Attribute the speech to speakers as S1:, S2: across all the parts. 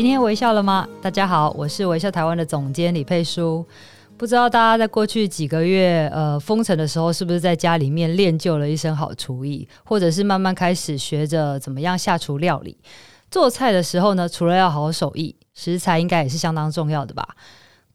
S1: 今天微笑了吗？大家好，我是微笑台湾的总监李佩书。不知道大家在过去几个月，呃，封城的时候，是不是在家里面练就了一身好厨艺，或者是慢慢开始学着怎么样下厨料理？做菜的时候呢，除了要好手艺，食材应该也是相当重要的吧？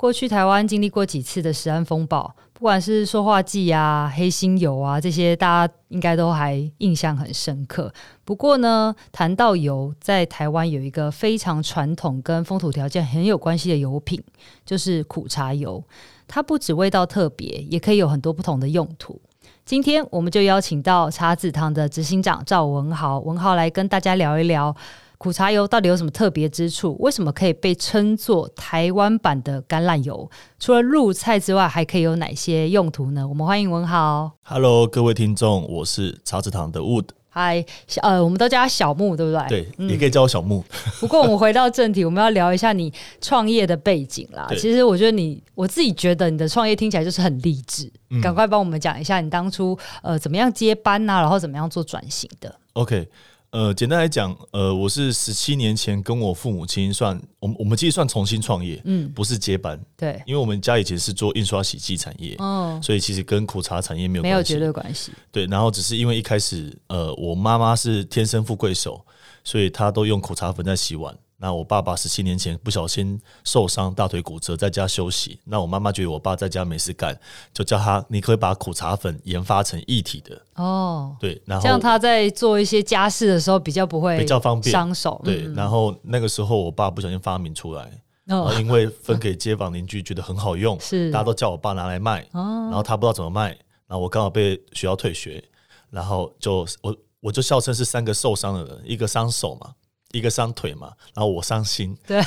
S1: 过去台湾经历过几次的食安风暴。不管是塑化剂啊、黑心油啊这些，大家应该都还印象很深刻。不过呢，谈到油，在台湾有一个非常传统跟风土条件很有关系的油品，就是苦茶油。它不止味道特别，也可以有很多不同的用途。今天我们就邀请到茶子堂的执行长赵文豪，文豪来跟大家聊一聊。苦茶油到底有什么特别之处？为什么可以被称作台湾版的橄榄油？除了入菜之外，还可以有哪些用途呢？我们欢迎文豪。
S2: Hello，各位听众，我是茶子堂的 Wood。
S1: Hi，呃，我们都叫他小木，对不对？
S2: 对，嗯、也可以叫我小木。
S1: 不过我们回到正题，我们要聊一下你创业的背景啦。其实我觉得你，我自己觉得你的创业听起来就是很励志。赶、嗯、快帮我们讲一下你当初呃怎么样接班啊，然后怎么样做转型的。
S2: OK。呃，简单来讲，呃，我是十七年前跟我父母亲算，我们我们其实算重新创业，嗯，不是接班，
S1: 对，
S2: 因为我们家以前是做印刷洗剂产业，哦，所以其实跟苦茶产业没有
S1: 没有绝对关系，
S2: 对，然后只是因为一开始，呃，我妈妈是天生富贵手，所以她都用苦茶粉在洗碗。那我爸爸十七年前不小心受伤，大腿骨折，在家休息。那我妈妈觉得我爸在家没事干，就叫他，你可以把苦茶粉研发成一体的哦。对，然后
S1: 这样他在做一些家事的时候比较不会
S2: 比较方便
S1: 伤手。
S2: 对，然后那个时候我爸不小心发明出来，哦、然后因为分给街坊邻居觉得很好用，是大家都叫我爸拿来卖。哦，然后他不知道怎么卖，然后我刚好被学校退学，然后就我我就笑称是三个受伤的人，一个伤手嘛。一个伤腿嘛，然后我伤心，对，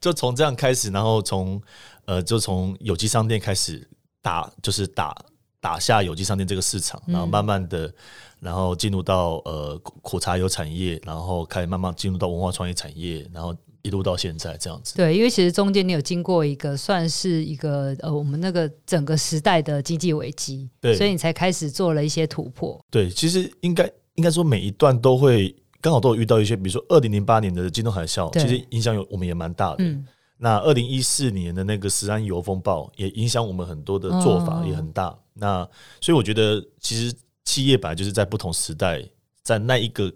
S2: 就从这样开始，然后从呃，就从有机商店开始打，就是打打下有机商店这个市场，然后慢慢的，然后进入到呃苦茶油产业，然后开始慢慢进入到文化创意产业，然后一路到现在这样子。
S1: 对，因为其实中间你有经过一个算是一个呃我们那个整个时代的经济危机，对，所以你才开始做了一些突破。
S2: 对，其实应该应该说每一段都会。刚好都有遇到一些，比如说二零零八年的金融海啸，其实影响有我们也蛮大的。嗯、那二零一四年的那个石安油风暴也影响我们很多的做法也很大。哦、那所以我觉得，其实企业本来就是在不同时代，在那一个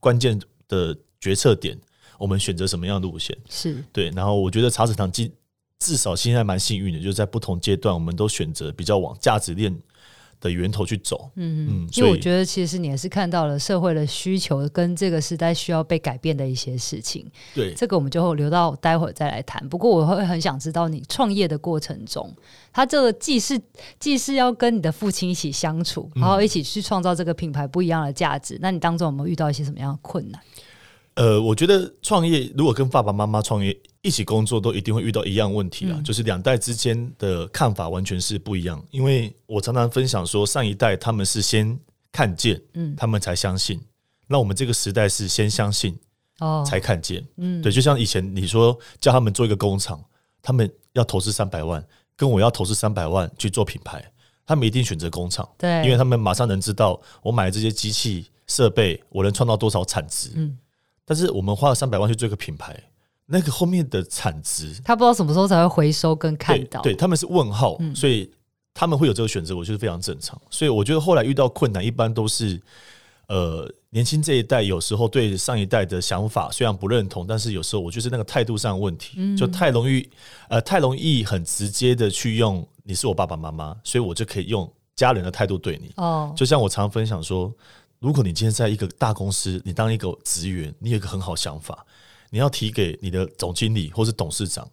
S2: 关键的决策点，我们选择什么样的路线
S1: 是
S2: 对。然后我觉得茶水堂至至少现在蛮幸运的，就是在不同阶段，我们都选择比较往价值链。的源头去走，
S1: 嗯嗯，因为我觉得其实你也是看到了社会的需求跟这个时代需要被改变的一些事情。
S2: 对，
S1: 这个我们就留到待会儿再来谈。不过我会很想知道你创业的过程中，他这个既是既是要跟你的父亲一起相处，然后一起去创造这个品牌不一样的价值。嗯、那你当中有没有遇到一些什么样的困难？
S2: 呃，我觉得创业如果跟爸爸妈妈创业一起工作，都一定会遇到一样问题啊，嗯、就是两代之间的看法完全是不一样。因为我常常分享说，上一代他们是先看见，嗯，他们才相信；那我们这个时代是先相信，哦，才看见，嗯，对。就像以前你说叫他们做一个工厂，他们要投资三百万，跟我要投资三百万去做品牌，他们一定选择工厂，对，因为他们马上能知道我买这些机器设备，我能创造多少产值，嗯。但是我们花了三百万去做一个品牌，那个后面的产值，
S1: 他不知道什么时候才会回收跟看到。
S2: 对，对他们是问号，嗯、所以他们会有这个选择，我觉得非常正常。所以我觉得后来遇到困难，一般都是呃年轻这一代有时候对上一代的想法虽然不认同，但是有时候我就是那个态度上的问题，嗯、就太容易呃太容易很直接的去用你是我爸爸妈妈，所以我就可以用家人的态度对你。哦，就像我常常分享说。如果你今天在一个大公司，你当一个职员，你有一个很好想法，你要提给你的总经理或是董事长，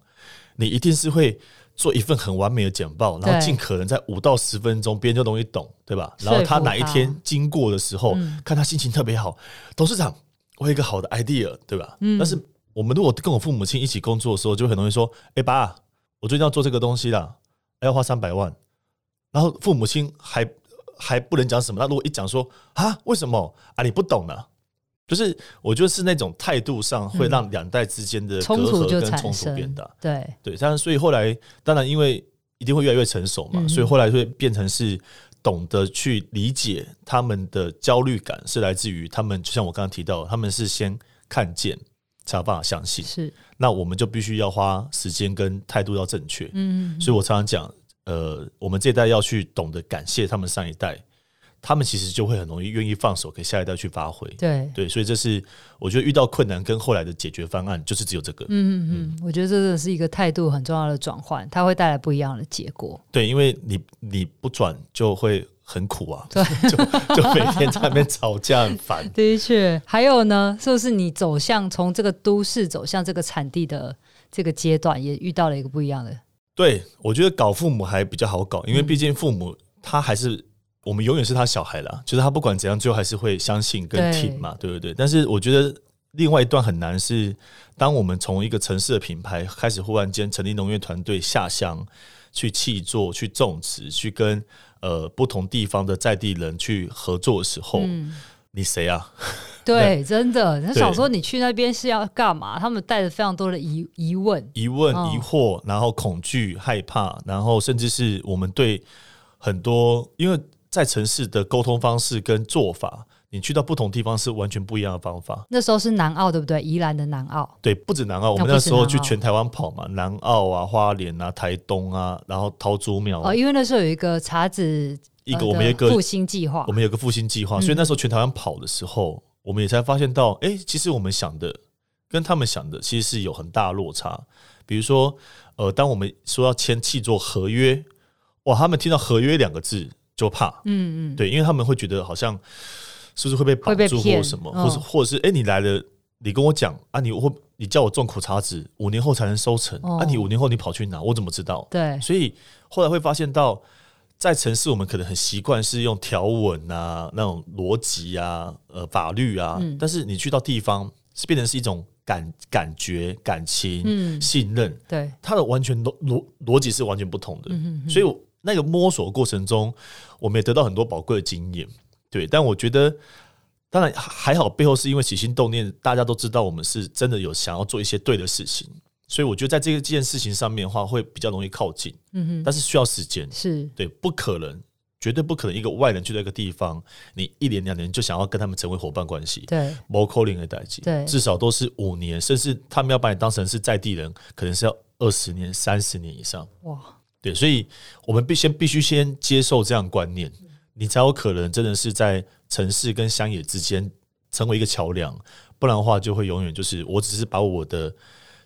S2: 你一定是会做一份很完美的简报，然后尽可能在五到十分钟，别人就容易懂，对吧？然后他哪一天经过的时候，看他心情特别好，董事长，我有一个好的 idea，对吧？嗯。但是我们如果跟我父母亲一起工作的时候，就很容易说：“哎、欸，爸，我最近要做这个东西啦，要花三百万。”然后父母亲还还不能讲什么。那如果一讲说：“啊，为什么啊？你不懂呢？”就是我觉得是那种态度上会让两代之间的隔阂跟冲突变大。
S1: 对
S2: 对，但是所以后来当然因为一定会越来越成熟嘛，所以后来会变成是。懂得去理解他们的焦虑感，是来自于他们，就像我刚刚提到，他们是先看见才有办法相信。
S1: 是，
S2: 那我们就必须要花时间跟态度要正确。嗯，所以我常常讲，呃，我们这一代要去懂得感谢他们上一代。他们其实就会很容易愿意放手给下一代去发挥，
S1: 对
S2: 对，所以这是我觉得遇到困难跟后来的解决方案就是只有这个。
S1: 嗯嗯嗯，我觉得这个是一个态度很重要的转换，它会带来不一样的结果。
S2: 对，因为你你不转就会很苦啊，对，就就每天在那边吵架很烦。
S1: 的确，还有呢，是不是你走向从这个都市走向这个产地的这个阶段，也遇到了一个不一样的？
S2: 对，我觉得搞父母还比较好搞，因为毕竟父母他还是。我们永远是他小孩啦，就是他不管怎样，最后还是会相信跟听嘛，对，不对？但是我觉得另外一段很难是，当我们从一个城市的品牌开始，忽然间成立农业团队下乡去气作、去种植、去跟呃不同地方的在地人去合作的时候，嗯、你谁啊？
S1: 对，真的，他想说你去那边是要干嘛？他们带着非常多的疑疑问、
S2: 疑问、疑惑，然后恐惧、害怕，然后甚至是我们对很多因为。在城市的沟通方式跟做法，你去到不同地方是完全不一样的方法。
S1: 那时候是南澳，对不对？宜兰的南澳，
S2: 对，不止南澳，我们那时候去全台湾跑嘛，南澳啊、花莲啊、台东啊，然后桃竹苗。
S1: 哦，因为那时候有一个茶子，
S2: 一个我们有一个
S1: 复兴计划，
S2: 我们有个复兴计划，所以那时候全台湾跑的时候，嗯、我们也才发现到，哎、欸，其实我们想的跟他们想的其实是有很大落差。比如说，呃，当我们说要签契作合约，哇，他们听到合约两个字。就怕，嗯嗯，对，因为他们会觉得好像是不是会被绑住或什么，或是或者是哎，你来了，你跟我讲啊，你会你叫我种苦茶籽，五年后才能收成，啊，你五年后你跑去哪，我怎么知道？
S1: 对，
S2: 所以后来会发现到，在城市我们可能很习惯是用条文啊，那种逻辑啊，呃，法律啊，但是你去到地方，是变成是一种感感觉、感情、信任，
S1: 对，
S2: 它的完全逻逻逻辑是完全不同的，嗯所以我。那个摸索过程中，我们也得到很多宝贵的经验，对。但我觉得，当然还好，背后是因为起心动念，大家都知道我们是真的有想要做一些对的事情，所以我觉得在这个这件事情上面的话，会比较容易靠近。嗯哼。但是需要时间，
S1: 是
S2: 对，不可能，绝对不可能，一个外人去到一个地方，你一年两年就想要跟他们成为伙伴关系，
S1: 对。
S2: 没可能的代际，对，至少都是五年，甚至他们要把你当成是在地人，可能是要二十年、三十年以上。哇。对，所以我们必先必须先接受这样观念，你才有可能真的是在城市跟乡野之间成为一个桥梁，不然的话就会永远就是我只是把我的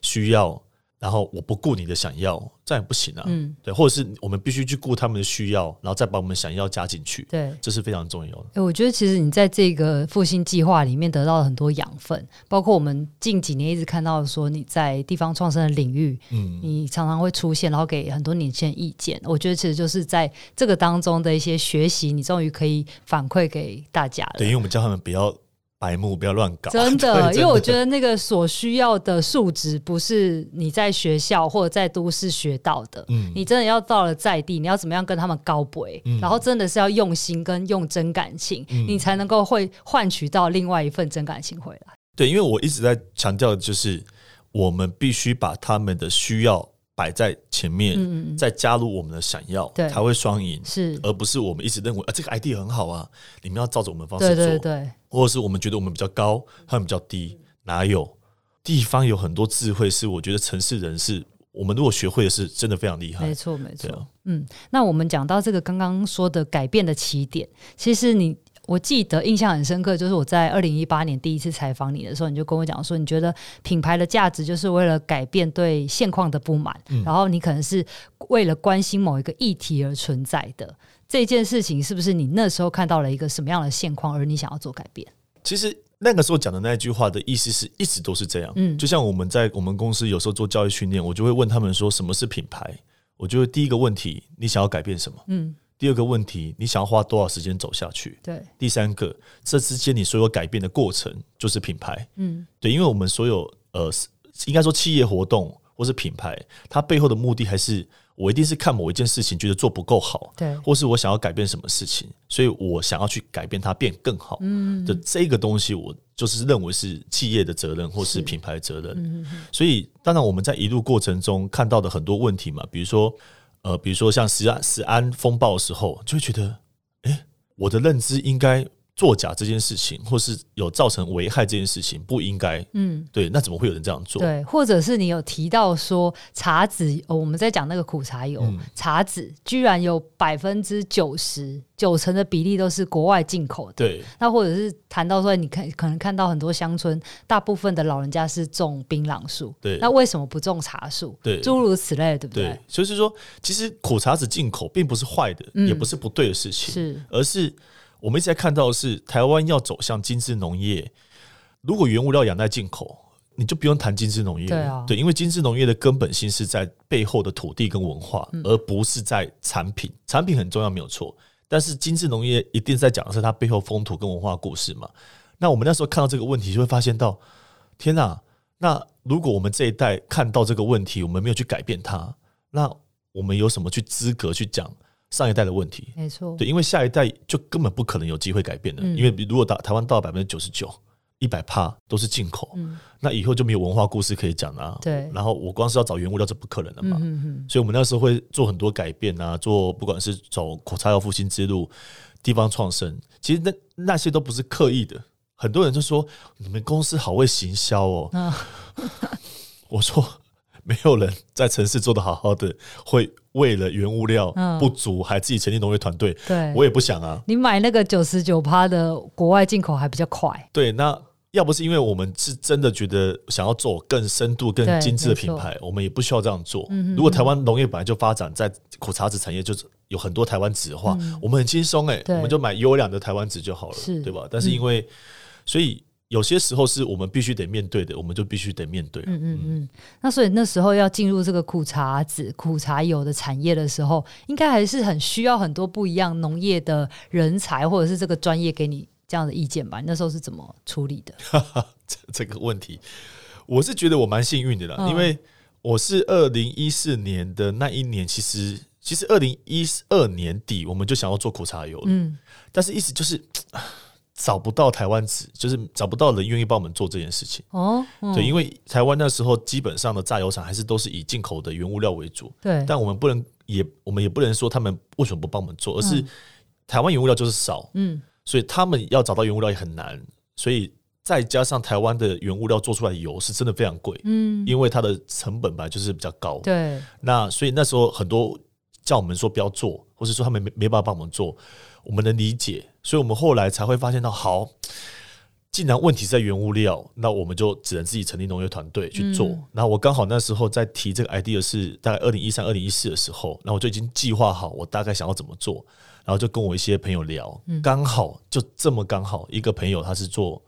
S2: 需要。然后我不顾你的想要，这样也不行啊。嗯，对，或者是我们必须去顾他们的需要，然后再把我们想要加进去。
S1: 对，
S2: 这是非常重要的。
S1: 欸，我觉得其实你在这个复兴计划里面得到了很多养分，包括我们近几年一直看到说你在地方创生的领域，嗯，你常常会出现，然后给很多年轻人意见。我觉得其实就是在这个当中的一些学习，你终于可以反馈给大家了。
S2: 对，因为我们叫他们不要。白目不要乱搞，
S1: 真的，因为我觉得那个所需要的素质不是你在学校或者在都市学到的。嗯，你真的要到了在地，你要怎么样跟他们高博，嗯，然后真的是要用心跟用真感情，嗯，你才能够会换取到另外一份真感情回来。
S2: 对，因为我一直在强调的就是，我们必须把他们的需要。摆在前面，嗯，再加入我们的想要，对，才会双赢，是，而不是我们一直认为啊，这个 idea 很好啊，你们要照着我们的方式做，对对对，或者是我们觉得我们比较高，他们比较低，哪有？地方有很多智慧，是我觉得城市人是我们如果学会的是真的非常厉害，
S1: 没错没错，嗯，那我们讲到这个刚刚说的改变的起点，其实你。我记得印象很深刻，就是我在二零一八年第一次采访你的时候，你就跟我讲说，你觉得品牌的价值就是为了改变对现况的不满，嗯，然后你可能是为了关心某一个议题而存在的。这件事情是不是你那时候看到了一个什么样的现况，而你想要做改变？
S2: 其实那个时候讲的那句话的意思是一直都是这样，嗯，就像我们在我们公司有时候做教育训练，我就会问他们说什么是品牌？我觉得第一个问题，你想要改变什么？嗯。第二个问题，你想要花多少时间走下去？
S1: 对。
S2: 第三个，这之间你所有改变的过程就是品牌。嗯，对，因为我们所有呃应该说企业活动或是品牌，它背后的目的还是我一定是看某一件事情觉得做不够好，
S1: 对，
S2: 或是我想要改变什么事情，所以我想要去改变它变更好，嗯，的这个东西，我就是认为是企业的责任或是品牌的责任，嗯，所以当然我们在一路过程中看到的很多问题嘛，比如说呃，比如说像食安食安风暴的时候，就会觉得，哎，我的认知应该。作假这件事情，或是有造成危害这件事情，不应该。嗯，对，那怎么会有人这样做？
S1: 对，或者是你有提到说茶籽，哦，我们在讲那个苦茶油，嗯、茶籽居然有百分之九十九成的比例都是国外进口的。
S2: 对，
S1: 那或者是谈到说，你看可能看到很多乡村，大部分的老人家是种槟榔树，
S2: 对，
S1: 那为什么不种茶树？对，诸如此类，对不对？
S2: 对，就是说，其实苦茶籽进口并不是坏的，嗯、也不是不对的事情，是，而是。我们一直在看到的是台湾要走向精致农业，如果原物料仰赖进口，你就不用谈精致农业。对啊，对，因为精致农业的根本性是在背后的土地跟文化，而不是在产品。产品很重要，没有错，但是精致农业一定在讲的是它背后风土跟文化故事嘛。那我们那时候看到这个问题，就会发现到，天哪！那如果我们这一代看到这个问题，我们没有去改变它，那我们有什么去资格去讲？上一代的问题，
S1: 没错，
S2: 对，因为下一代就根本不可能有机会改变的，因为如果到台湾到百分之九十九、一百趴都是进口，那以后就没有文化故事可以讲了。对，然后我光是要找原物料，是不可能的嘛。所以，我们那时候会做很多改变啊，做不管是走口茶油复兴之路、地方创生，其实那那些都不是刻意的。很多人就说你们公司好会行销哦，我说。没有人在城市做的好好的，会为了原物料不足还自己成立农业团队。对，我也不想啊。
S1: 你买那个九十九趴的国外进口还比较快。
S2: 对，那要不是因为我们是真的觉得想要做更深度、更精致的品牌，我们也不需要这样做。如果台湾农业本来就发展在苦茶子产业，就是有很多台湾纸的话，我们很轻松哎，我们就买优良的台湾纸就好了，对吧？但是因为，所以。有些时候是我们必须得面对的，我们就必须得面对。嗯嗯
S1: 嗯。那所以那时候要进入这个苦茶籽、苦茶油的产业的时候，应该还是很需要很多不一样农业的人才，或者是这个专业给你这样的意见吧？你那时候是怎么处理的？
S2: 这个问题，我是觉得我蛮幸运的啦，嗯、因为我是二零一四年的那一年，其实其实二零一二年底我们就想要做苦茶油了，嗯，但是意思就是。找不到台湾纸，就是找不到人愿意帮我们做这件事情。哦，嗯、对，因为台湾那时候基本上的榨油厂还是都是以进口的原物料为主。对，但我们不能也，我们也不能说他们为什么不帮我们做，而是台湾原物料就是少，嗯，所以他们要找到原物料也很难。所以再加上台湾的原物料做出来的油是真的非常贵，嗯，因为它的成本本来就是比较高。对，那所以那时候很多叫我们说不要做，或是说他们没没办法帮我们做。我们能理解，所以我们后来才会发现到，好，既然问题在原物料，那我们就只能自己成立农业团队去做。嗯、然后我刚好那时候在提这个 idea 是大概二零一三、二零一四的时候，然后我就已经计划好我大概想要怎么做，然后就跟我一些朋友聊，嗯、刚好就这么刚好一个朋友他是做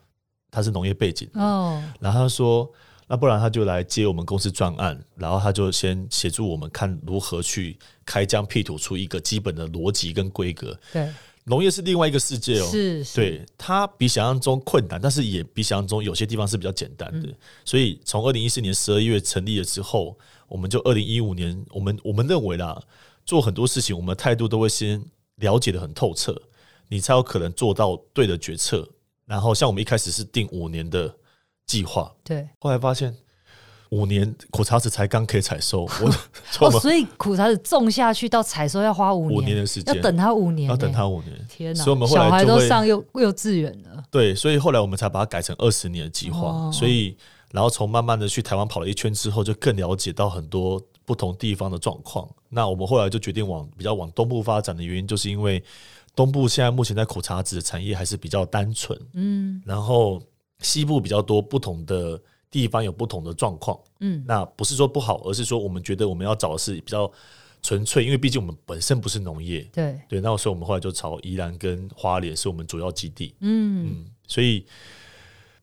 S2: 他是农业背景哦，然后他说。那不然他就来接我们公司专案，然后他就先协助我们看如何去开疆辟土出一个基本的逻辑跟规格。对，农业是另外一个世界哦，是，是，对，它比想象中困难，但是也比想象中有些地方是比较简单的。嗯、所以从二零一四年十二月成立了之后，我们就二零一五年，我们我们认为啦，做很多事情，我们的态度都会先了解的很透彻，你才有可能做到对的决策。然后像我们一开始是定五年的。计划对，后来发现五年苦茶籽才刚可以采收，我
S1: 哦，所以苦茶籽种下去到采收要花五年，
S2: 五年的时间，
S1: 要等它五年，
S2: 要等它五年，
S1: 天哪！所以我们后来小孩都上幼幼稚园了，
S2: 对，所以后来我们才把它改成二十年的计划。哦、所以，然后从慢慢的去台湾跑了一圈之后，就更了解到很多不同地方的状况。那我们后来就决定往比较往东部发展的原因，就是因为东部现在目前在苦茶籽的产业还是比较单纯，嗯，然后。西部比较多不同的地方有不同的状况，嗯，那不是说不好，而是说我们觉得我们要找的是比较纯粹，因为毕竟我们本身不是农业，对。对，那所以我们后来就朝宜兰跟花莲是我们主要基地，嗯。嗯，所以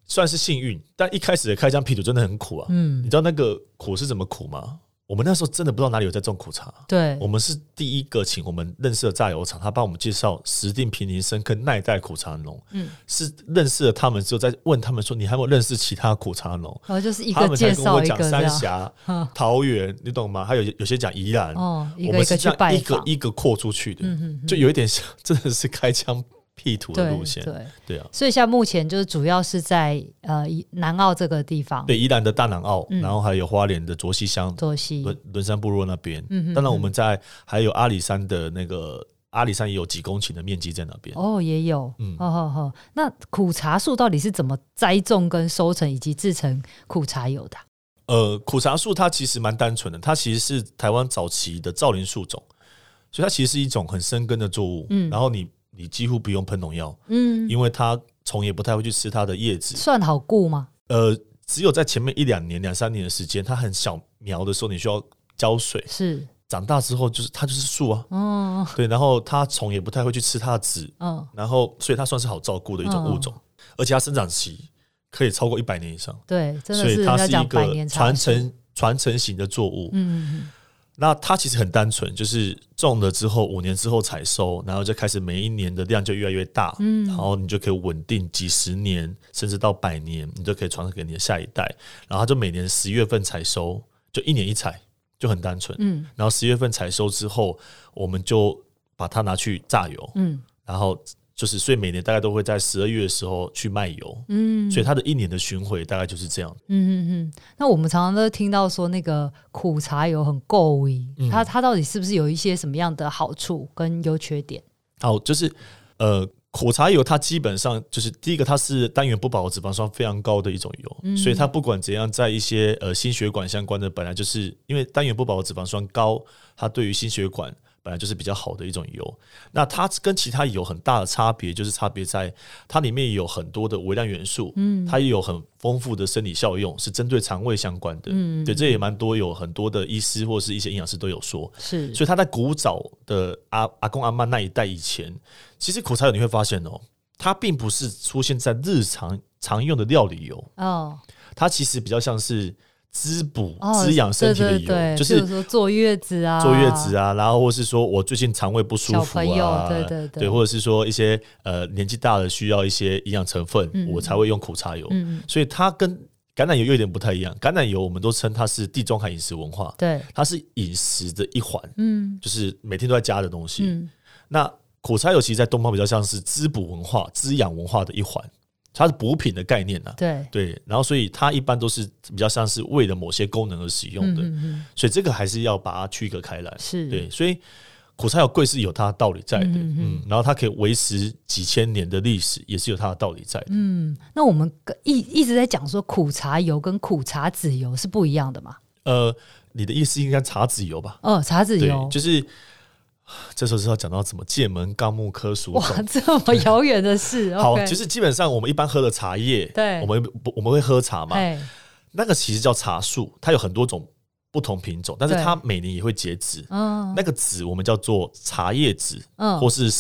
S2: 算是幸运，但一开始的开疆辟土真的很苦啊，嗯，你知道那个苦是怎么苦吗？我们那时候真的不知道哪里有在种苦茶。
S1: 对，
S2: 我们是第一个请我们认识的榨油厂，他帮我们介绍石定平林、深坑那一带苦茶农。嗯，是认识了他们之后，再问他们说：“你还有没有认识其他苦茶农？”
S1: 然后就是一个介绍一个，
S2: 三峡、桃园，你懂吗？还有有些讲宜兰。
S1: 哦，
S2: 我们是这样一个一个扩出去的，就有一点像，真的是开疆。地图的路线，对对，对啊，
S1: 所以像目前就是主要是在呃南澳这个地方，
S2: 对宜兰的大南澳，嗯、然后还有花莲的卓溪乡、
S1: 卓溪
S2: 西、轮山部落那边。嗯哼哼，当然我们在还有阿里山的那个阿里山也有几公顷的面积在那边。
S1: 哦，也有，嗯，好好好。那苦茶树到底是怎么栽种、跟收成以及制成苦茶油的？
S2: 呃，苦茶树它其实蛮单纯的，它其实是台湾早期的造林树种，所以它其实是一种很生根的作物。嗯，然后你。你几乎不用喷农药，嗯，因为它虫也不太会去吃它的叶子，
S1: 算好顾吗？
S2: 呃，只有在前面一两年、两三年的时间，它很小苗的时候，你需要浇水。是。长大之后，就是它就是树啊，哦，对，然后它虫也不太会去吃它的籽，嗯，然后所以它算是好照顾的一种物种，而且它生长期可以超过一百年以上，
S1: 对，
S2: 所以它是一个传承传承型的作物，嗯。那它其实很单纯，就是种了之后五年之后采收，然后就开始每一年的量就越来越大，嗯，然后你就可以稳定几十年，甚至到百年，你就可以传承给你的下一代。然后它就每年十月份采收，就一年一采，就很单纯，嗯。然后十月份采收之后，我们就把它拿去榨油，嗯，然后。就是，所以每年大概都会在十二月的时候去卖油，嗯，所以它的一年的巡回大概就是这样，嗯
S1: 嗯嗯。那我们常常都听到说那个苦茶油很够味，嗯、它它到底是不是有一些什么样的好处跟优缺点？
S2: 好，就是呃，苦茶油它基本上就是第一个，它是单元不饱和脂肪酸非常高的一种油，嗯、所以它不管怎样，在一些呃心血管相关的，本来就是因为单元不饱和脂肪酸高，它对于心血管。本来就是比较好的一种油，那它跟其他油很大的差别就是差别在它里面有很多的微量元素，嗯，它也有很丰富的生理效用，是针对肠胃相关的，嗯，对，这也蛮多，有很多的医师或是一些营养师都有说，是，所以它在古早的阿阿公阿嬷那一代以前，其实苦茶油你会发现哦，它并不是出现在日常常用的料理油。哦，它其实比较像是。滋补、滋养身体的油，哦、对对对，
S1: 就是说坐月子啊，
S2: 坐月子啊，然后或是说我最近肠胃不舒服啊，对对对，对，或者是说一些呃年纪大了需要一些营养成分，嗯、我才会用苦茶油。嗯、所以它跟橄榄油有点不太一样。橄榄油我们都称它是地中海饮食文化，对，它是饮食的一环，嗯，就是每天都在加的东西。嗯、那苦茶油其实，在东方比较像是滋补文化、滋养文化的一环。它是补品的概念呐、啊，对。对，然后所以它一般都是比较像是为了某些功能而使用的，嗯嗯，所以这个还是要把它区隔开来，是。对，所以苦茶有贵是有它的道理在的，嗯，嗯，然后它可以维持几千年的历史，也是有它的道理在的，
S1: 嗯，那我们一一直在讲说苦茶油跟苦茶籽油是不一样的嘛？
S2: 呃，你的意思应该茶籽油吧？
S1: 哦，茶籽油。
S2: 就是。这时候是要讲到怎么界门纲目科属种，哇，
S1: 这么遥远的事。
S2: 好，其实基本上我们一般喝的茶叶，对，我们不我们会喝茶嘛，那个其实叫茶树，它有很多种不同品种，但是它每年也会结籽。嗯，那个籽我们叫做茶叶籽，嗯，或是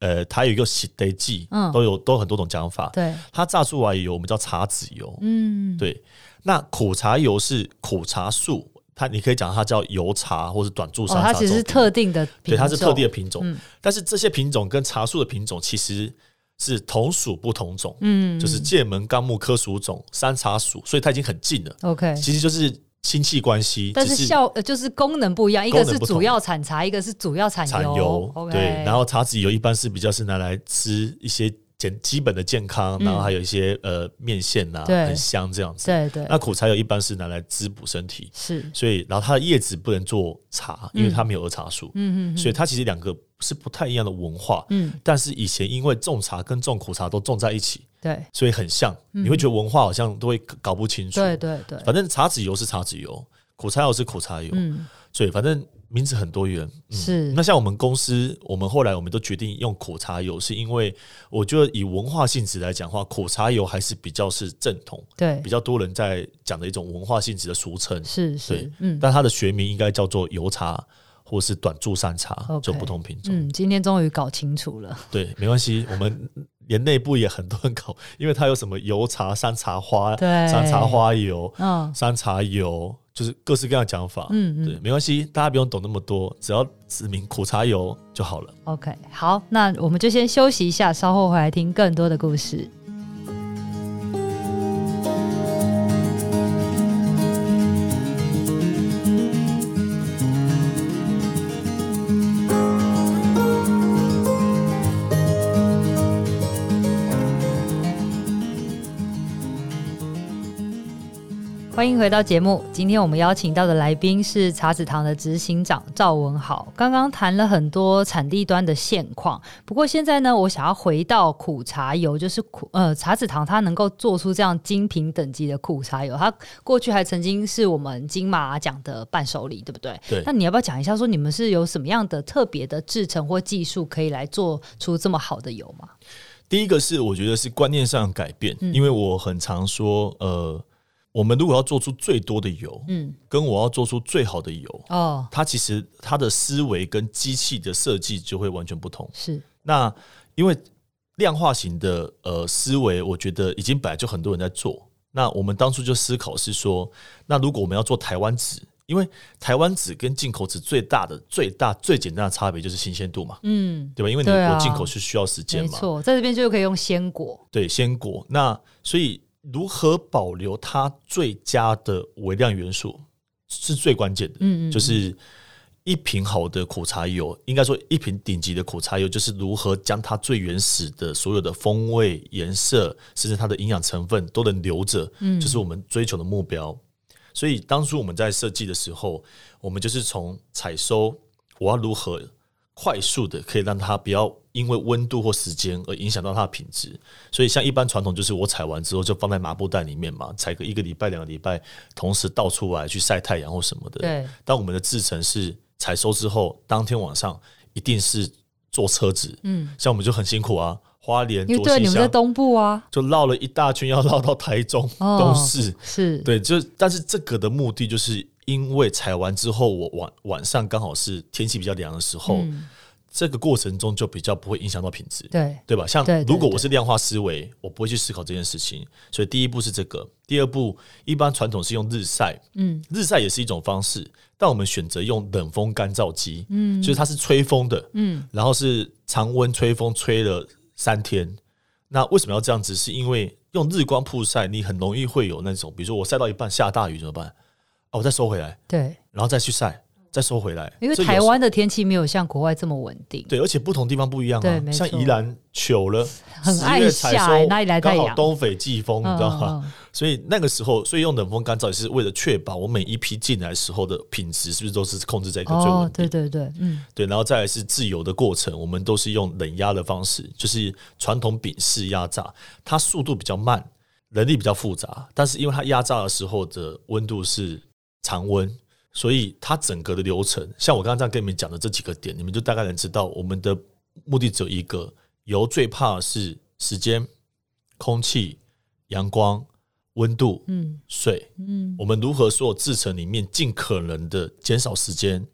S2: 呃，它有一个洗得剂，嗯，都有都有很多种讲法。对，它榨出来油我们叫茶籽油。嗯，对，那苦茶油是苦茶树。它你可以讲它叫油茶或是短柱山茶，
S1: 它其实是特定的，
S2: 对，它是特定的品种。但是这些品种跟茶树的品种其实是同属不同种，嗯，就是界门纲目科属种山茶属，所以它已经很近了。OK，其实就是亲戚关系，
S1: 但是效就是功能不一样，一个是主要产茶，一个是主要产油。
S2: 对，然后茶籽油一般是比较是拿来吃一些。简基本的健康，然后还有一些呃面线呐，很香这样子。对对。那苦茶油一般是拿来滋补身体，是。所以，然后它的叶子不能做茶，因为它没有儿茶素。嗯嗯。所以它其实两个是不太一样的文化。嗯。但是以前因为种茶跟种苦茶都种在一起，对，所以很像。你会觉得文化好像都会搞不清楚。对对对。反正茶籽油是茶籽油，苦茶油是苦茶油。嗯。所以反正。名字很多元，嗯、是。那像我们公司，我们后来我们都决定用苦茶油，是因为我觉得以文化性质来讲的话，苦茶油还是比较是正统，对，比较多人在讲的一种文化性质的俗称，是是，嗯。但它的学名应该叫做油茶，或是短柱山茶就不同品种。
S1: 嗯，今天终于搞清楚了。
S2: 对，没关系，我们连内部也很多人搞，因为它有什么油茶、山茶花、对山茶花油、嗯，山茶油，就是各式各样的讲法。嗯，嗯对，没关系，大家不用懂那么多，只要指明苦茶油就好了。
S1: OK，好，那我们就先休息一下，稍后回来听更多的故事。欢迎回到节目。今天我们邀请到的来宾是茶子堂的执行长赵文豪。刚刚谈了很多产地端的现况，不过现在呢，我想要回到苦茶油，就是苦呃茶子堂它能够做出这样精品等级的苦茶油，它过去还曾经是我们金马奖的伴手礼，对不对？
S2: 对。
S1: 那你要不要讲一下，说你们是有什么样的特别的制成或技术，可以来做出这么好的油吗？
S2: 第一个是我觉得是观念上的改变，嗯、因为我很常说呃。我们如果要做出最多的油，嗯，跟我要做出最好的油，哦，它其实它的思维跟机器的设计就会完全不同。
S1: 是，
S2: 那因为量化型的呃思维，我觉得已经本来就很多人在做。那我们当初就思考是说，那如果我们要做台湾纸，因为台湾纸跟进口纸最大的、最大、最简单的差别就是新鲜度嘛，嗯，对吧？因为你我进口是需要时间嘛，
S1: 没错，在这边就可以用鲜果，
S2: 对，鲜果。那所以。如何保留它最佳的微量元素是最关键的。嗯，就是一瓶好的苦茶油，应该说一瓶顶级的苦茶油，就是如何将它最原始的所有的风味、颜色，甚至它的营养成分都能留着。嗯，就是我们追求的目标。所以当初我们在设计的时候，我们就是从采收，我要如何快速的可以让它不要。因为温度或时间而影响到它的品质，所以像一般传统就是我采完之后就放在麻布袋里面嘛，采个一个礼拜、两个礼拜，同时倒出来去晒太阳或什么的。对。但我们的制成是采收之后当天晚上一定是坐车子，嗯，像我们就很辛苦啊，花莲、
S1: 因为对，你们在东部啊，
S2: 就绕了一大圈，要绕到台中东势，
S1: 是
S2: 对，就但是这个的目的就是因为采完之后，我晚晚上刚好是天气比较凉的时候。嗯这个过程中就比较不会影响到品质，
S1: 对
S2: 对吧？像如果我是量化思维，我不会去思考这件事情。所以第一步是这个，第二步一般传统是用日晒，嗯，日晒也是一种方式，但我们选择用冷风干燥机，嗯，就是它是吹风的，嗯，然后是常温吹风吹了三天。那为什么要这样子？是因为用日光曝晒，你很容易会有那种，比如说我晒到一半下大雨怎么办？啊，我再收回来，
S1: 对，
S2: 然后再去晒。再收回来，
S1: 因为台湾的天气没有像国外这么稳定。
S2: 对，而且不同地方不一样啊。像宜兰糗了，
S1: 很爱下，欸，哪里来太阳？刚好
S2: 东北季风，你知道吗？所以那个时候，所以用冷风干燥也是为了确保我每一批进来时候的品质是不是都是控制在一个最稳定。
S1: 对对对，嗯，
S2: 对。然后再来是自由的过程，我们都是用冷压的方式，就是传统丙式压榨，它速度比较慢，人力比较复杂，但是因为它压榨的时候的温度是常温。所以它整个的流程，像我刚刚这样跟你们讲的这几个点，你们就大概能知道，我们的目的只有一个：油最怕的是时间、空气、阳光、温度、嗯、水，嗯，我们如何所有制成里面尽可能的减少时间，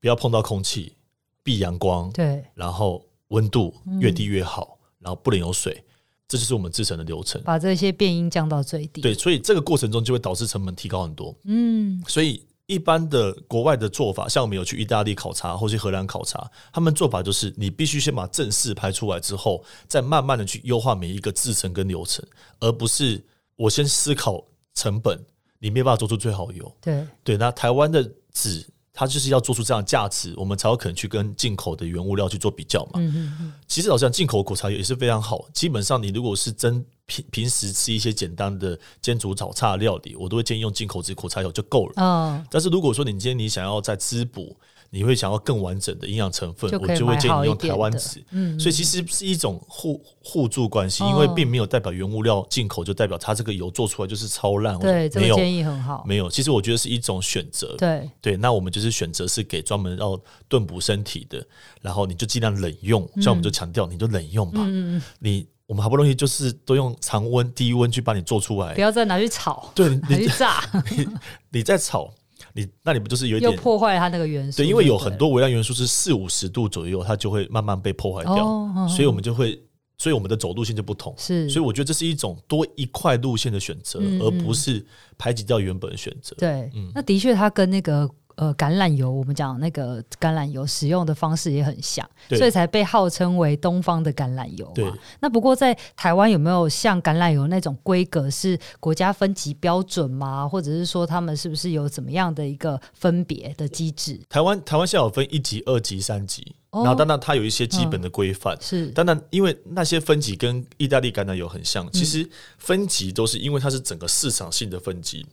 S2: 不要碰到空气，避阳光，
S1: 对，
S2: 然后温度越低越好，然后不能有水，这就是我们制成的流程，
S1: 把这些变音降到最低。
S2: 对，所以这个过程中就会导致成本提高很多，嗯，所以。一般的国外的做法，像我们有去意大利考察或去荷兰考察，他们做法就是你必须先把正式拍出来之后，再慢慢的去优化每一个制成跟流程，而不是我先思考成本，你没有办法做出最好油。
S1: 对
S2: 对，那台湾的籽。它就是要做出这样的价值，我们才有可能去跟进口的原物料去做比较嘛。嗯嗯嗯。其实好像进口苦茶油也是非常好。基本上，你如果是真平平时吃一些简单的煎煮炒菜料理，我都会建议用进口籽苦茶油就够了。哦。但是如果说你今天你想要再滋补，你会想要更完整的营养成分，我就会建议你用台湾籽。嗯，所以其实是一种互互助关系，因为并没有代表原物料进口就代表它这个油做出来就是超烂。
S1: 对，这个建议很好。
S2: 没有，其实我觉得是一种选择。
S1: 对
S2: 对，那我们就是选择是给专门要炖补身体的，然后你就尽量冷用。像我们就强调，你就冷用吧。嗯，你我们好不容易就是都用常温低温去把你做出来，
S1: 不要再拿去炒。
S2: 对，
S1: 拿去炸。
S2: 你你在炒。你那你不就是有一点
S1: 又破坏它那个元素？
S2: 对，因为有很多微量元素是四五十度左右，它就会慢慢被破坏掉，哦、所以我们就会。所以我们的走路线就不同，
S1: 是，
S2: 所以我觉得这是一种多一块路线的选择，而不是排挤掉原本的选择。
S1: 对，嗯，那的确，它跟那个。呃，橄榄油，我们讲那个橄榄油使用的方式也很像，所以才被号称为东方的橄榄油嘛。对。那不过在台湾有没有像橄榄油那种规格是国家分级标准吗？或者是说他们是不是有怎么样的一个分别的机制？
S2: 台湾台湾现在有分一级、二级、三级，哦、然后当然它有一些基本的规范、嗯。是。当然，因为那些分级跟意大利橄榄油很像，其实分级都是因为它是整个市场性的分级。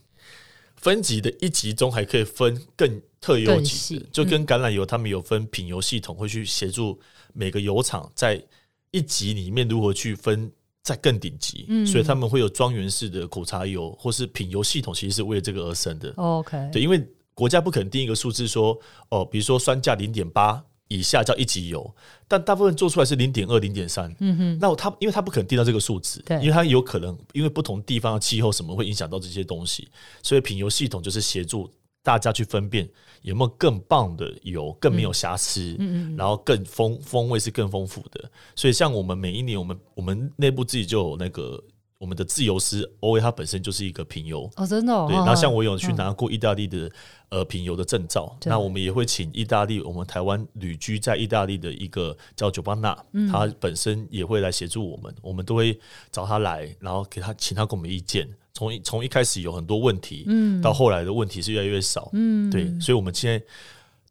S2: 分级的一级中还可以分更特优级的，就跟橄榄油，他们有分品油系统，会去协助每个油厂在一级里面如何去分在更顶级，所以他们会有庄园式的苦茶油或是品油系统，其实是为了这个而生的。
S1: OK，
S2: 对，因为国家不可能定一个数字说，哦，比如说酸价零点八。以下叫一级油，但大部分做出来是零点二、零点三。嗯哼，那它因为它不可能定到这个数值，对，因为它有可能因为不同地方的气候什么会影响到这些东西，所以品油系统就是协助大家去分辨有没有更棒的油，更没有瑕疵，嗯嗯，然后更丰风味是更丰富的。所以像我们每一年，我们我们内部自己就有那个。我们的自由师 O A，它本身就是一个品油
S1: 哦，真的。哦。
S2: 对，然后像我有去拿过意大利的呃品油的证照，那我们也会请意大利，我们台湾旅居在意大利的一个叫酒吧纳，他本身也会来协助我们，我们都会找他来，然后给他请他给我们意见。从从一开始有很多问题，嗯，到后来的问题是越来越少，嗯，对，所以我们现在。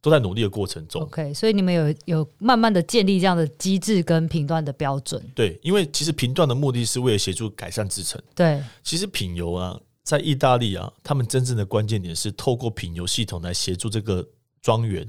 S2: 都在努力的过程中。
S1: OK，所以你们有有慢慢的建立这样的机制跟评断的标准。
S2: 对，因为其实评断的目的是为了协助改善制程。
S1: 对，
S2: 其实品油啊，在意大利啊，他们真正的关键点是透过品油系统来协助这个庄园，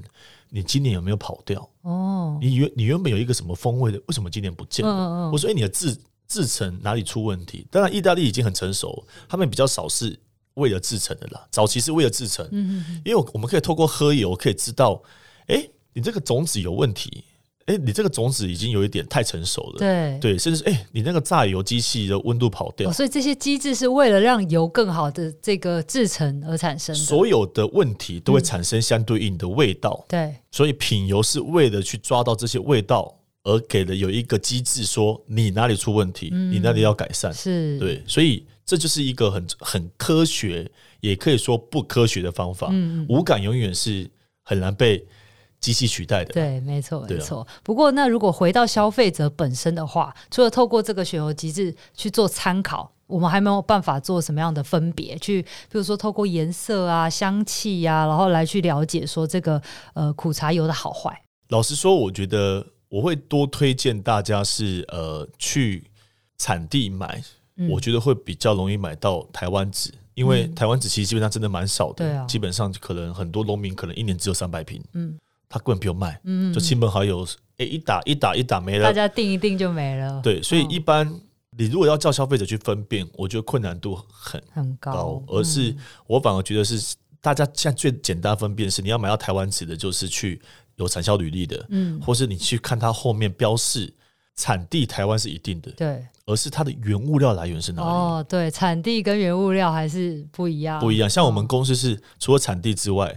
S2: 你今年有没有跑掉？哦，你原你原本有一个什么风味的，为什么今年不见了？嗯嗯。我说，哎，你的制制程哪里出问题？当然，意大利已经很成熟，他们比较少是。为了制成的啦，早期是为了制成，嗯嗯，因为我们可以透过喝油可以知道，哎、欸，你这个种子有问题，哎、欸，你这个种子已经有一点太成熟了，
S1: 对。
S2: 对，甚至是哎、欸，你那个榨油机器的温度跑掉，
S1: 哦，所以这些机制是为了让油更好的这个制成而产生的，
S2: 所有的问题都会产生相对应的味道，
S1: 嗯、对，
S2: 所以品油是为了去抓到这些味道而给了有一个机制，说你哪里出问题，嗯、你哪里要改善，
S1: 是。
S2: 对，所以。这就是一个很很科学，也可以说不科学的方法。嗯，五感永远是很难被机器取代的。
S1: 对，没错，没错。不过，那如果回到消费者本身的话，除了透过这个选油机制去做参考，我们还没有办法做什么样的分别？去，比如说透过颜色啊、香气呀、啊，然后来去了解说这个呃苦茶油的好坏。
S2: 老实说，我觉得我会多推荐大家是呃去产地买。我觉得会比较容易买到台湾籽，因为台湾籽其实基本上真的蛮少的，基本上可能很多农民可能一年只有三百瓶，嗯，他根本不用卖，嗯，就亲朋好友，哎，一打一打一打没了，
S1: 大家订一订就没了，
S2: 对，所以一般你如果要叫消费者去分辨，我觉得困难度很
S1: 很高，
S2: 而是我反而觉得是大家现在最简单分辨是你要买到台湾籽的，就是去有产销履历的，嗯，或是你去看它后面标示。产地台湾是一定的，
S1: 对，
S2: 而是它的原物料来源是哪里？
S1: 哦，对，产地跟原物料还是不一样，
S2: 不一样。像我们公司是除了产地之外，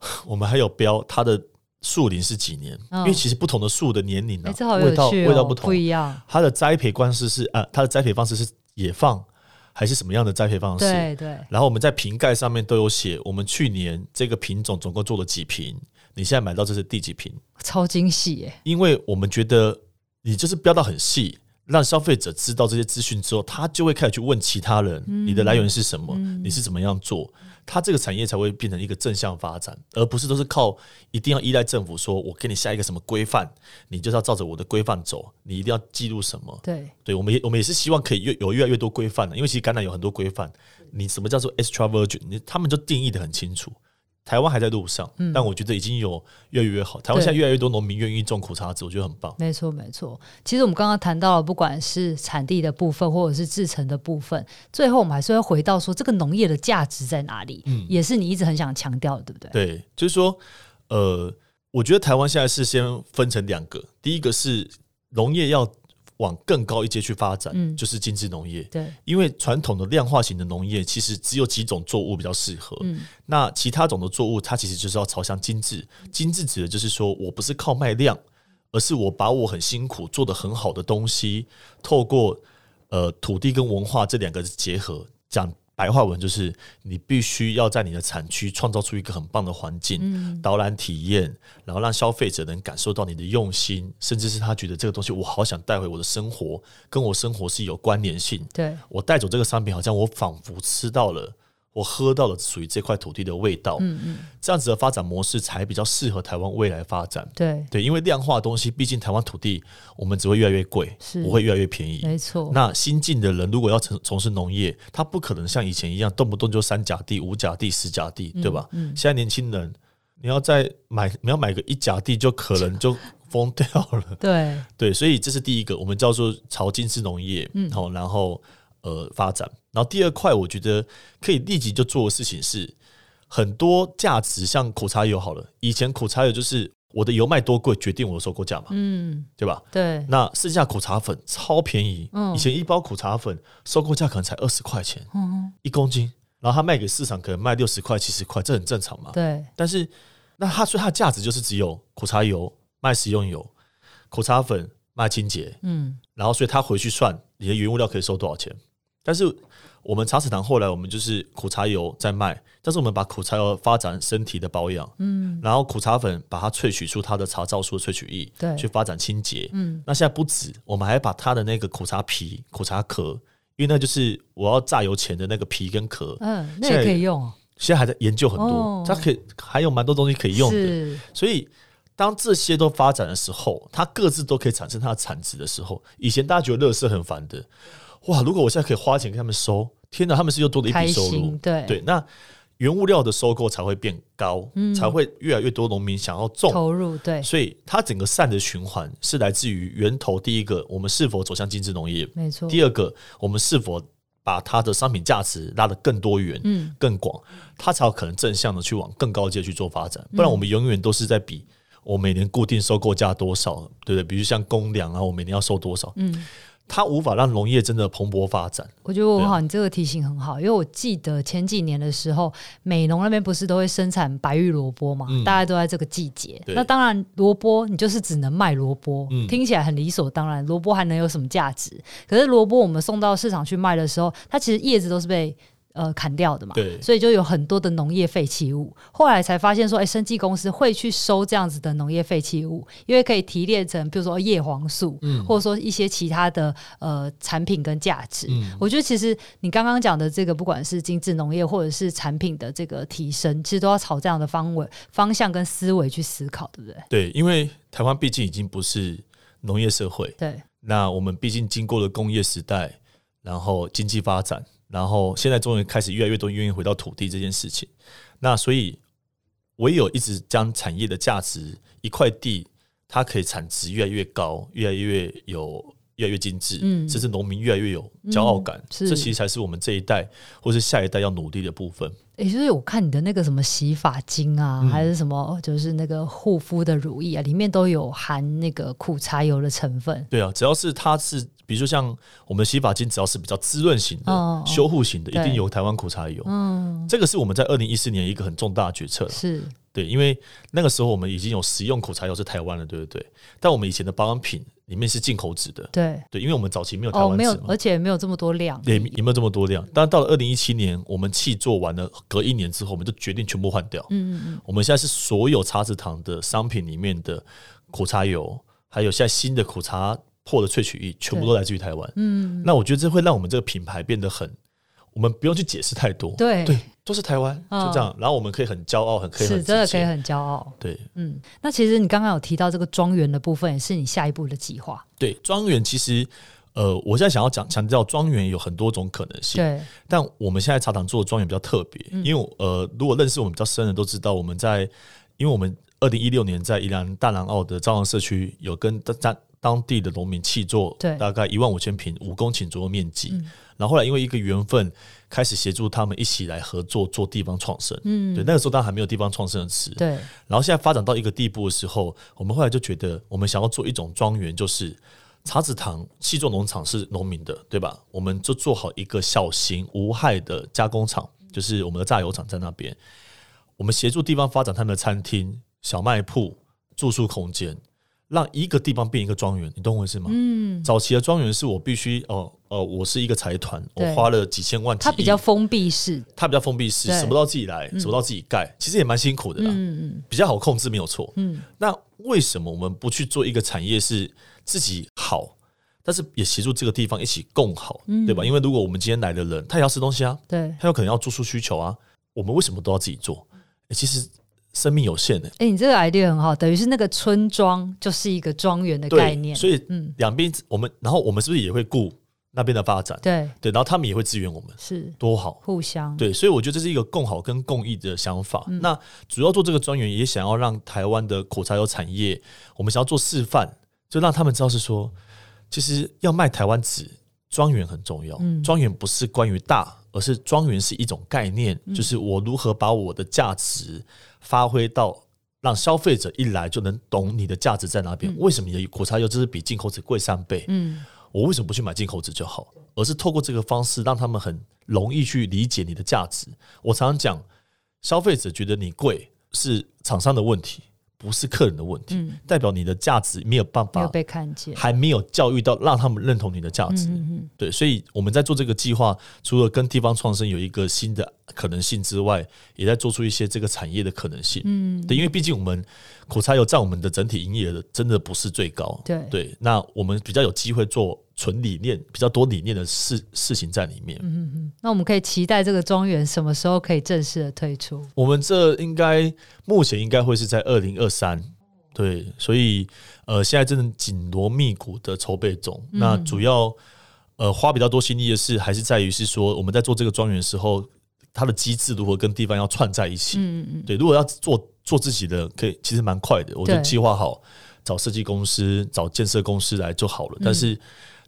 S2: 哦、我们还有标它的树龄是几年，哦、因为其实不同的树的年龄呢、啊，欸哦、味道味道不同，
S1: 不一样。
S2: 它的栽培方式是啊，它的栽培方式是野放还是什么样的栽培方式？
S1: 对对。
S2: 然后我们在瓶盖上面都有写，我们去年这个品种总共做了几瓶，你现在买到这是第几瓶？
S1: 超惊喜耶！
S2: 因为我们觉得。你就是标到很细，让消费者知道这些资讯之后，他就会开始去问其他人：你的来源是什么？你是怎么样做？他这个产业才会变成一个正向发展，而不是都是靠一定要依赖政府说，我给你下一个什么规范，你就是要照着我的规范走，你一定要记录什么？
S1: 对，
S2: 对，我们也我们也是希望可以越有越来越多规范的，因为其实橄榄有很多规范，你什么叫做 extra virgin？你他们就定义的很清楚。台湾还在路上，嗯，但我觉得已经有越来越好。台湾现在越来越多农民愿意种苦茶籽，我觉得很棒。
S1: 没错，没错。其实我们刚刚谈到了，不管是产地的部分，或者是制成的部分，最后我们还是会回到说，这个农业的价值在哪里？嗯，也是你一直很想强调的，对不对？
S2: 对，就是说，呃，我觉得台湾现在是先分成两个，第一个是农业要往更高一阶去发展，
S1: 嗯，
S2: 就是精致农业。
S1: 对，
S2: 因为传统的量化型的农业其实只有几种作物比较适合，
S1: 嗯，
S2: 那其他种的作物它其实就是要朝向精致。精致指的就是说我不是靠卖量，而是我把我很辛苦做得很好的东西，透过呃土地跟文化这两个结合讲。白话文就是你必须要在你的产区创造出一个很棒的环境，嗯、导览体验，然后让消费者能感受到你的用心，甚至是他觉得这个东西我好想带回我的生活，跟我生活是有关联性。
S1: 对，
S2: 我带走这个商品，好像我仿佛吃到了。我喝到了属于这块土地的味道，嗯嗯，这样子的发展模式才比较适合台湾未来发展。
S1: 对
S2: 对，因为量化的东西，毕竟台湾土地我们只会越来越贵，不会越来越便宜。
S1: 没错。那
S2: 新进的人如果要从从事农业，他不可能像以前一样动不动就三甲地、五甲地、十甲地，对吧？嗯。现在年轻人，你要再买，你要买个一甲地，就可能就疯掉了。
S1: 对
S2: 对，所以这是第一个，我们叫做朝精致农业。嗯，好，然后。呃，发展。然后第二块，我觉得可以立即就做的事情是很多价值，像苦茶油好了。以前苦茶油就是我的油卖多贵决定我的收购价嘛，嗯，对吧？
S1: 对。
S2: 那剩下苦茶粉超便宜，嗯，以前一包苦茶粉收购价可能才二十块钱，嗯，一公斤，然后他卖给市场可能卖六十块、七十块，这很正常嘛。
S1: 对。
S2: 但是那它所以它的价值就是只有苦茶油卖食用油，苦茶粉卖清洁，嗯，然后所以他回去算你的原物料可以收多少钱。但是我们茶籽堂后来我们就是苦茶油在卖，但是我们把苦茶油发展身体的保养，嗯，然后苦茶粉把它萃取出它的茶皂素萃取液，对，去发展清洁，嗯，那现在不止，我们还把它的那个苦茶皮、苦茶壳，因为那就是我要榨油前的那个皮跟壳，
S1: 嗯，那也可以用，
S2: 现在还在研究很多，哦、它可以还有蛮多东西可以用的，所以当这些都发展的时候，它各自都可以产生它的产值的时候，以前大家觉得乐色很烦的。哇！如果我现在可以花钱给他们收，天哪，他们是又多了一笔收入。
S1: 对
S2: 对，那原物料的收购才会变高，嗯、才会越来越多农民想要种
S1: 投入。对，
S2: 所以它整个善的循环是来自于源头。第一个，我们是否走向精致农业？
S1: 没错。
S2: 第二个，我们是否把它的商品价值拉得更多元、嗯、更广，它才有可能正向的去往更高阶去做发展。不然，我们永远都是在比我每年固定收购价多少，对不对？比如像公粮啊，我每年要收多少？嗯。它无法让农业真的蓬勃发展。
S1: 我觉得我好，你这个提醒很好，因为我记得前几年的时候，美农那边不是都会生产白玉萝卜嘛，大家都在这个季节。那当然，萝卜你就是只能卖萝卜，听起来很理所当然。萝卜还能有什么价值？可是萝卜我们送到市场去卖的时候，它其实叶子都是被。呃，砍掉的嘛，
S2: 对，
S1: 所以就有很多的农业废弃物。后来才发现说，哎、欸，生技公司会去收这样子的农业废弃物，因为可以提炼成，比如说叶黄素，嗯，或者说一些其他的呃产品跟价值。嗯，我觉得其实你刚刚讲的这个，不管是精致农业或者是产品的这个提升，其实都要朝这样的方位方向跟思维去思考，对不对？
S2: 对，因为台湾毕竟已经不是农业社会，
S1: 对，那
S2: 我们毕竟经过了工业时代，然后经济发展。然后现在终于开始越来越多愿意回到土地这件事情，那所以唯有一直将产业的价值一块地，它可以产值越来越高，越来越有越来越精致，嗯，甚至农民越来越有骄傲感，嗯，这其实才是我们这一代或是下一代要努力的部分。
S1: 也就是我看你的那个什么洗发精啊，嗯、还是什么，就是那个护肤的乳液啊，里面都有含那个苦茶油的成分。
S2: 对啊，只要是它是，比如说像我们洗发精，只要是比较滋润型的、哦、修护型的，一定有台湾苦茶油。嗯，这个是我们在二零一四年一个很重大的决策。
S1: 是。
S2: 对，因为那个时候我们已经有食用苦茶油是台湾了，对不对？但我们以前的保养品里面是进口纸的，
S1: 对
S2: 对，因为我们早期没有台湾纸、哦，
S1: 没有，而且没有这么多量，
S2: 也也没有这么多量。但到了二零一七年，我们气做完了，隔一年之后，我们就决定全部换掉。嗯嗯嗯，我们现在是所有茶子堂的商品里面的苦茶油，还有现在新的苦茶破的萃取液，全部都来自于台湾。嗯，那我觉得这会让我们这个品牌变得很。我们不用去解释太多，
S1: 对
S2: 对，都是台湾，就这样。然后我们可以很骄傲，很可以很
S1: 是真的可以很骄傲。
S2: 对，
S1: 嗯，那其实你刚刚有提到这个庄园的部分，也是你下一步的计划。
S2: 对，庄园其实，呃，我现在想要讲强调庄园有很多种可能性。
S1: 对，
S2: 但我们现在茶堂做的庄园比较特别，嗯、因为呃，如果认识我们比较深的都知道，我们在，因为我们二零一六年在宜兰大南澳的朝阳社区有跟当当地的农民契作，对，大概一万五千平五公顷左右面积。嗯然后后来因为一个缘分，开始协助他们一起来合作做地方创生。嗯，对，那个时候当然还没有地方创生的词。
S1: 对。
S2: 然后现在发展到一个地步的时候，我们后来就觉得，我们想要做一种庄园，就是茶子堂契作农场是农民的，对吧？我们就做好一个小型无害的加工厂，就是我们的榨油厂在那边。我们协助地方发展他们的餐厅、小卖铺、住宿空间。让一个地方变一个庄园，你懂我意思吗？嗯，早期的庄园是我必须哦哦，我是一个财团，我花了几千万，
S1: 它比较封闭式，
S2: 它比较封闭式，什么都要自己来，什么都要自己盖，其实也蛮辛苦的啦。嗯嗯，比较好控制没有错。嗯，那为什么我们不去做一个产业是自己好，但是也协助这个地方一起共好，对吧？因为如果我们今天来的人，他也要吃东西啊，对，他有可能要住宿需求啊，我们为什么都要自己做？其实。生命有限的，
S1: 哎、欸，你这个 idea 很好，等于是那个村庄就是一个庄园的概念，
S2: 所以，嗯，两边我们，然后我们是不是也会顾那边的发展？
S1: 对。
S2: 对，然后他们也会支援我们，
S1: 是。
S2: 多好，
S1: 互相。
S2: 对，所以我觉得这是一个共好跟共益的想法。嗯、那主要做这个庄园，也想要让台湾的苦茶油产业，我们想要做示范，就让他们知道是说，其实要卖台湾纸，庄园很重要，嗯，庄园不是关于大。而是庄园是一种概念，就是我如何把我的价值发挥到让消费者一来就能懂你的价值在哪边。为什么你的苦茶油就是比进口纸贵三倍？嗯，我为什么不去买进口纸就好？而是透过这个方式让他们很容易去理解你的价值。我常常讲，消费者觉得你贵是厂商的问题。不是客人的问题，嗯、代表你的价值没有办法
S1: 被看见，
S2: 还没有教育到让他们认同你的价值。嗯嗯对，所以我们在做这个计划，除了跟地方创生有一个新的可能性之外，也在做出一些这个产业的可能性。嗯，对，因为毕竟我们苦茶油在我们的整体营业额真的不是最高。对对，那我们比较有机会做。纯理念比较多理念的事事情在里面。嗯嗯，
S1: 那我们可以期待这个庄园什么时候可以正式的推出？
S2: 我们这应该目前应该会是在二零二三。对，所以呃，现在真的紧锣密鼓的筹备中。嗯、那主要呃花比较多心力的是，还是在于是说我们在做这个庄园的时候，它的机制如何跟地方要串在一起。嗯嗯，对，如果要做做自己的，可以其实蛮快的。我就计划好找设计公司、找建设公司来就好了。但是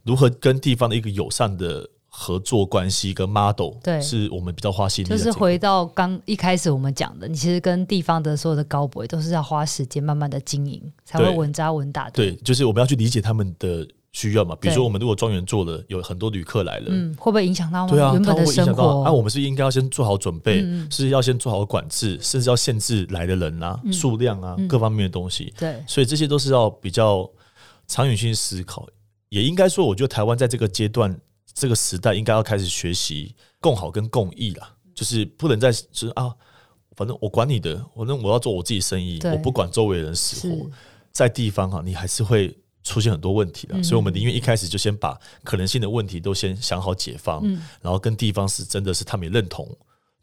S2: 如何跟地方的一个友善的合作关系跟 model，对，是我们比较花心力的。
S1: 就是回到刚一开始我们讲的，你其实跟地方的所有的高博都是要花时间慢慢的经营，才会稳扎稳打的。
S2: 对，就是我们要去理解他们的需要嘛。比如说，我们如果庄园做了，有很多旅客来了，嗯，
S1: 会不会影响到
S2: 对啊，
S1: 原本的生活？
S2: 那、啊、我们是应该要先做好准备，嗯、是要先做好管制，甚至要限制来的人啊、嗯、数量啊、嗯、各方面的东西。对，所以这些都是要比较长远性思考。也应该说，我觉得台湾在这个阶段、这个时代，应该要开始学习共好跟共益了。就是不能再就是啊，反正我管你的，反正我要做我自己生意，我不管周围人死活。在地方哈，你还是会出现很多问题的。所以，我们宁愿一开始就先把可能性的问题都先想好解放，然后跟地方是真的是他们也认同，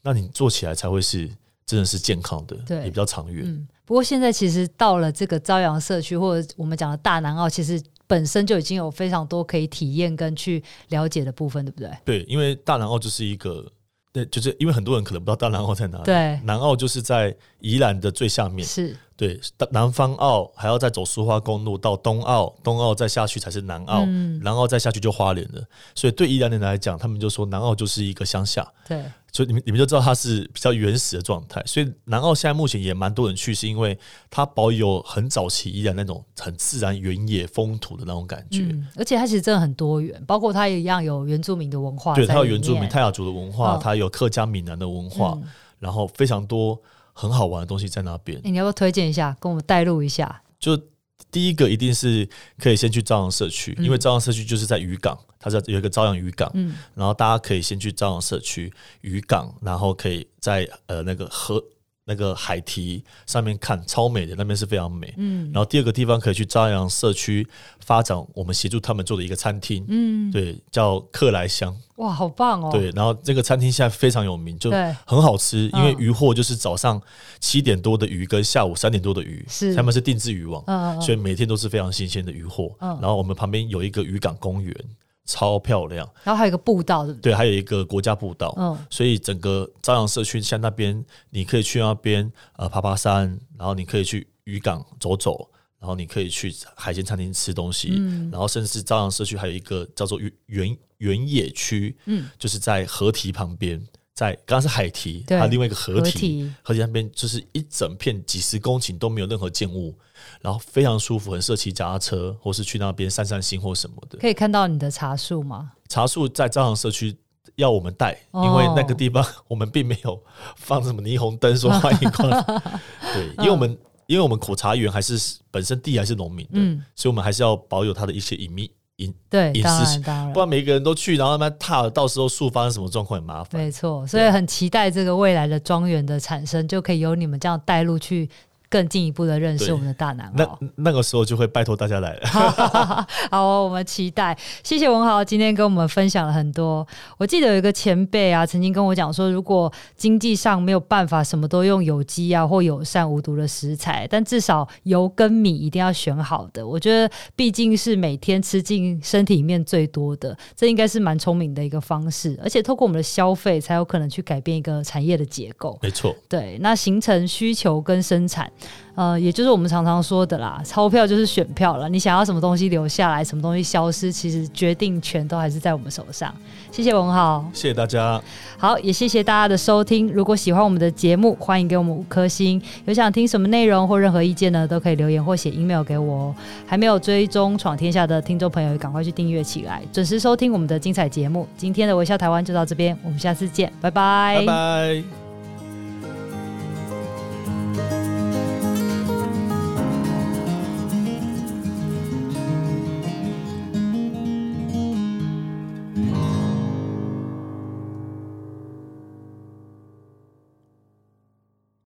S2: 那你做起来才会是真的是健康的，也比较长远。
S1: 不过现在其实到了这个朝阳社区，或者我们讲的大南澳，其实。本身就已经有非常多可以体验跟去了解的部分，对不对？
S2: 对，因为大南澳就是一个，对，就是因为很多人可能不知道大南澳在哪里。
S1: 对，
S2: 南澳就是在宜兰的最下面。是。对，南方澳还要再走苏花公路到东澳，东澳再下去才是南澳，嗯、南澳再下去就花莲了。所以对宜兰人来讲，他们就说南澳就是一个乡下。对，所以你们你们就知道它是比较原始的状态。所以南澳现在目前也蛮多人去，是因为它保有很早期依然那种很自然原野风土的那种感觉。嗯、
S1: 而且它其实真的很多元，包括它也一样有原住民的文化。
S2: 对，它有原住民泰雅族的文化，哦、它有客家闽南的文化，嗯、然后非常多。很好玩的东西在那边，
S1: 欸，你要不要推荐一下，跟我们带路一下？
S2: 就第一个一定是可以先去朝阳社区，嗯、因为朝阳社区就是在渔港，它在有一个朝阳渔港，嗯，然后大家可以先去朝阳社区渔港，然后可以在呃那个河。那个海堤上面看超美的，那边是非常美。嗯，然后第二个地方可以去朝阳社区发展，我们协助他们做的一个餐厅。嗯，对，叫克莱香。
S1: 哇，好棒哦！
S2: 对，然后这个餐厅现在非常有名，就很好吃。因为渔获就是早上七点多的鱼跟下午三点多的鱼，是他们是定制渔网，所以每天都是非常新鲜的渔获。然后我们旁边有一个渔港公园。超漂亮，
S1: 然后还有一个步道，对不对？
S2: 对，还有一个国家步道。嗯，所以整个朝阳社区像那边，你可以去那边呃爬爬山，然后你可以去渔港走走，然后你可以去海鲜餐厅吃东西，嗯，然后甚至朝阳社区还有一个叫做原原原野区，嗯，就是在河堤旁边。在刚刚是海堤，
S1: 对
S2: 还有另外一个河堤
S1: 河堤
S2: 那边就是一整片几十公顷都没有任何建物，然后非常舒服，很适合骑脚踏车或是去那边散散心或什么的。
S1: 可以看到你的茶树吗？
S2: 茶树在朝阳社区要我们带，
S1: 哦
S2: 因为那个地方我们并没有放什么霓虹灯说欢迎光临。对，因为我们因为我们苦茶园还是本身地还是农民的，
S1: 嗯
S2: 所以我们还是要保有它的一些隐秘隐
S1: 对，
S2: 隐私性，不然每个人都去，然后他妈踏了，到时候树发生什么状况很麻烦。
S1: 没错，所以很期待这个未来的庄园的产生，就可以由你们这样带路去更进一步的认识我们的大南澳。
S2: 那那个时候就会拜托大家来了。
S1: 好、哦，我们期待。谢谢文豪今天跟我们分享了很多。我记得有一个前辈啊，曾经跟我讲说，如果经济上没有办法什么都用有机啊或友善无毒的食材，但至少油跟米一定要选好的。我觉得毕竟是每天吃进身体里面最多的，这应该是蛮聪明的一个方式。而且透过我们的消费，才有可能去改变一个产业的结构。
S2: 没错，
S1: 对，那形成需求跟生产。呃，也就是我们常常说的啦，钞票就是选票了。你想要什么东西留下来，什么东西消失，其实决定权都还是在我们手上。谢谢文豪，
S2: 谢谢大家。
S1: 好，也谢谢大家的收听。如果喜欢我们的节目，欢迎给我们五颗星。有想听什么内容或任何意见呢，都可以留言或写 email 给我哦。还没有追踪闯天下的听众朋友，赶快去订阅起来，准时收听我们的精彩节目。今天的微笑台湾就到这边，我们下次见，拜拜，
S2: 拜拜。